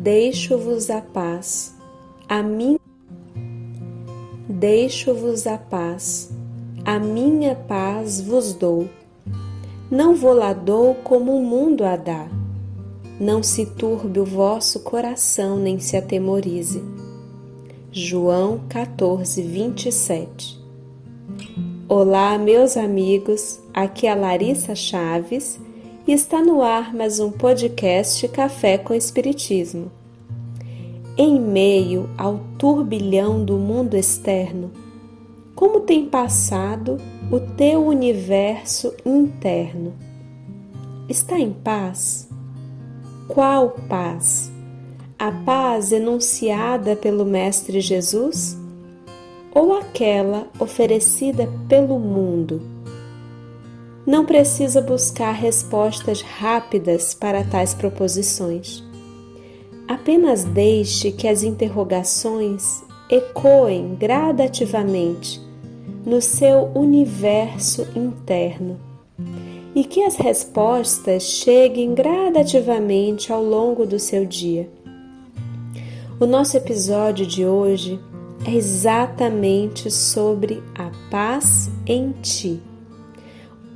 Deixo-vos a paz, a mim Deixo-vos a paz, a minha paz vos dou. Não vou lá dou como o mundo a dá. Não se turbe o vosso coração, nem se atemorize. João 14, 27 Olá, meus amigos, aqui é a Larissa Chaves e está no ar mais um podcast Café com Espiritismo. Em meio ao turbilhão do mundo externo, como tem passado o teu universo interno? Está em paz? Qual paz? A paz enunciada pelo Mestre Jesus? Ou aquela oferecida pelo mundo? Não precisa buscar respostas rápidas para tais proposições. Apenas deixe que as interrogações ecoem gradativamente no seu universo interno e que as respostas cheguem gradativamente ao longo do seu dia. O nosso episódio de hoje é exatamente sobre a paz em ti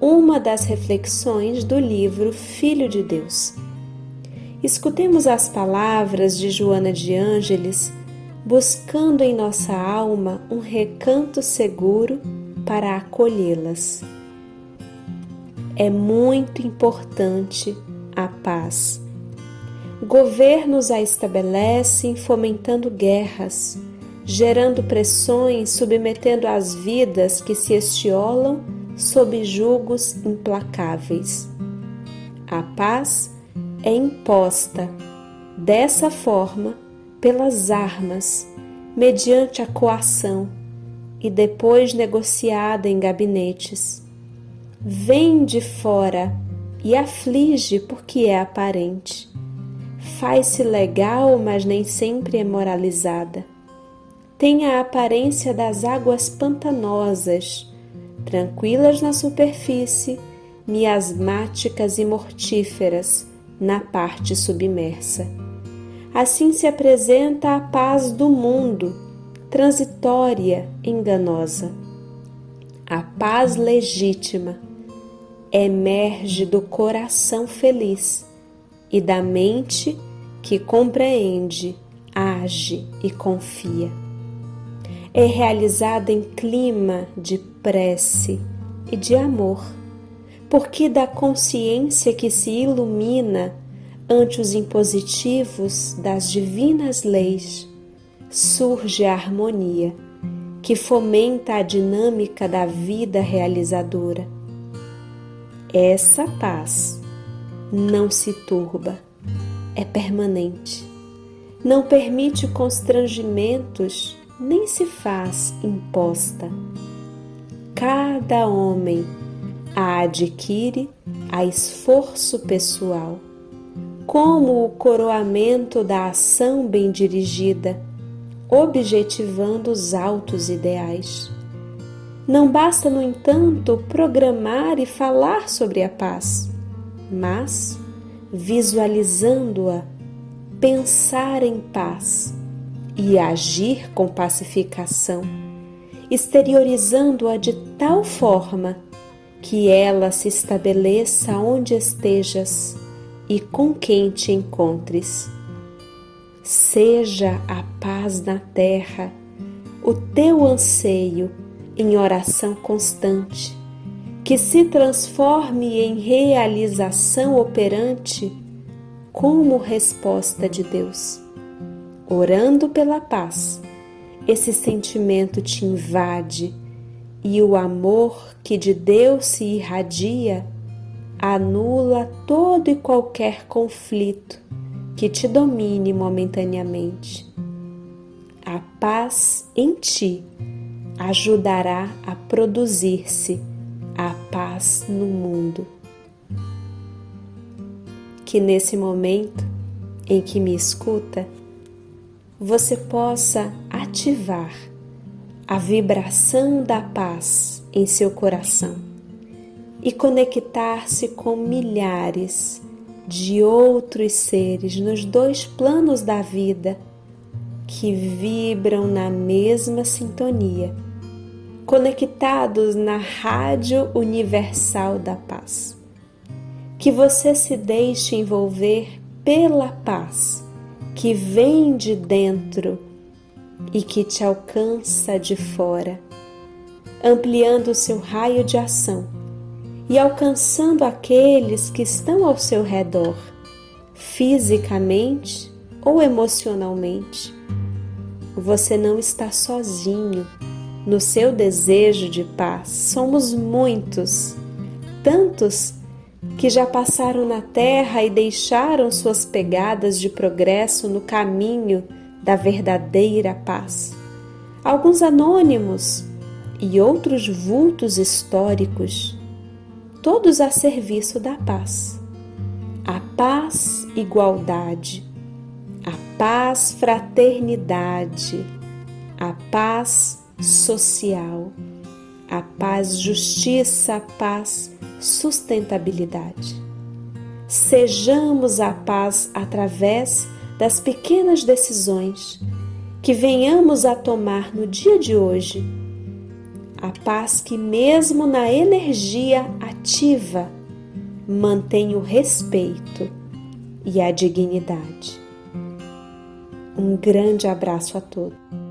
uma das reflexões do livro Filho de Deus. Escutemos as palavras de Joana de Ângeles, buscando em nossa alma um recanto seguro para acolhê-las. É muito importante a paz. Governos a estabelecem fomentando guerras, gerando pressões, submetendo as vidas que se estiolam sob julgos implacáveis. A paz é imposta dessa forma pelas armas, mediante a coação e depois negociada em gabinetes. Vem de fora e aflige porque é aparente. Faz-se legal, mas nem sempre é moralizada. Tem a aparência das águas pantanosas tranquilas na superfície, miasmáticas e mortíferas na parte submersa. Assim se apresenta a paz do mundo, transitória, enganosa. A paz legítima emerge do coração feliz e da mente que compreende, age e confia é realizada em clima de prece e de amor, porque da consciência que se ilumina ante os impositivos das divinas leis surge a harmonia que fomenta a dinâmica da vida realizadora. Essa paz não se turba, é permanente, não permite constrangimentos nem se faz imposta. Cada homem a adquire a esforço pessoal, como o coroamento da ação bem dirigida, objetivando os altos ideais. Não basta, no entanto, programar e falar sobre a paz, mas, visualizando-a, pensar em paz e agir com pacificação, exteriorizando-a de tal forma que ela se estabeleça onde estejas e com quem te encontres. Seja a paz na terra o teu anseio em oração constante, que se transforme em realização operante como resposta de Deus orando pela paz, esse sentimento te invade e o amor que de Deus se irradia anula todo e qualquer conflito que te domine momentaneamente. A paz em ti ajudará a produzir-se a paz no mundo. Que nesse momento em que me escuta, você possa ativar a vibração da paz em seu coração e conectar-se com milhares, de outros seres nos dois planos da vida que vibram na mesma sintonia, conectados na Rádio Universal da Paz. Que você se deixe envolver pela paz que vem de dentro e que te alcança de fora, ampliando o seu raio de ação e alcançando aqueles que estão ao seu redor, fisicamente ou emocionalmente. Você não está sozinho no seu desejo de paz. Somos muitos, tantos que já passaram na terra e deixaram suas pegadas de progresso no caminho da verdadeira paz. Alguns anônimos e outros vultos históricos, todos a serviço da paz. A paz, igualdade, a paz, fraternidade, a paz social, a paz, justiça, a paz, sustentabilidade. Sejamos a paz através das pequenas decisões que venhamos a tomar no dia de hoje. A paz que, mesmo na energia ativa, mantém o respeito e a dignidade. Um grande abraço a todos.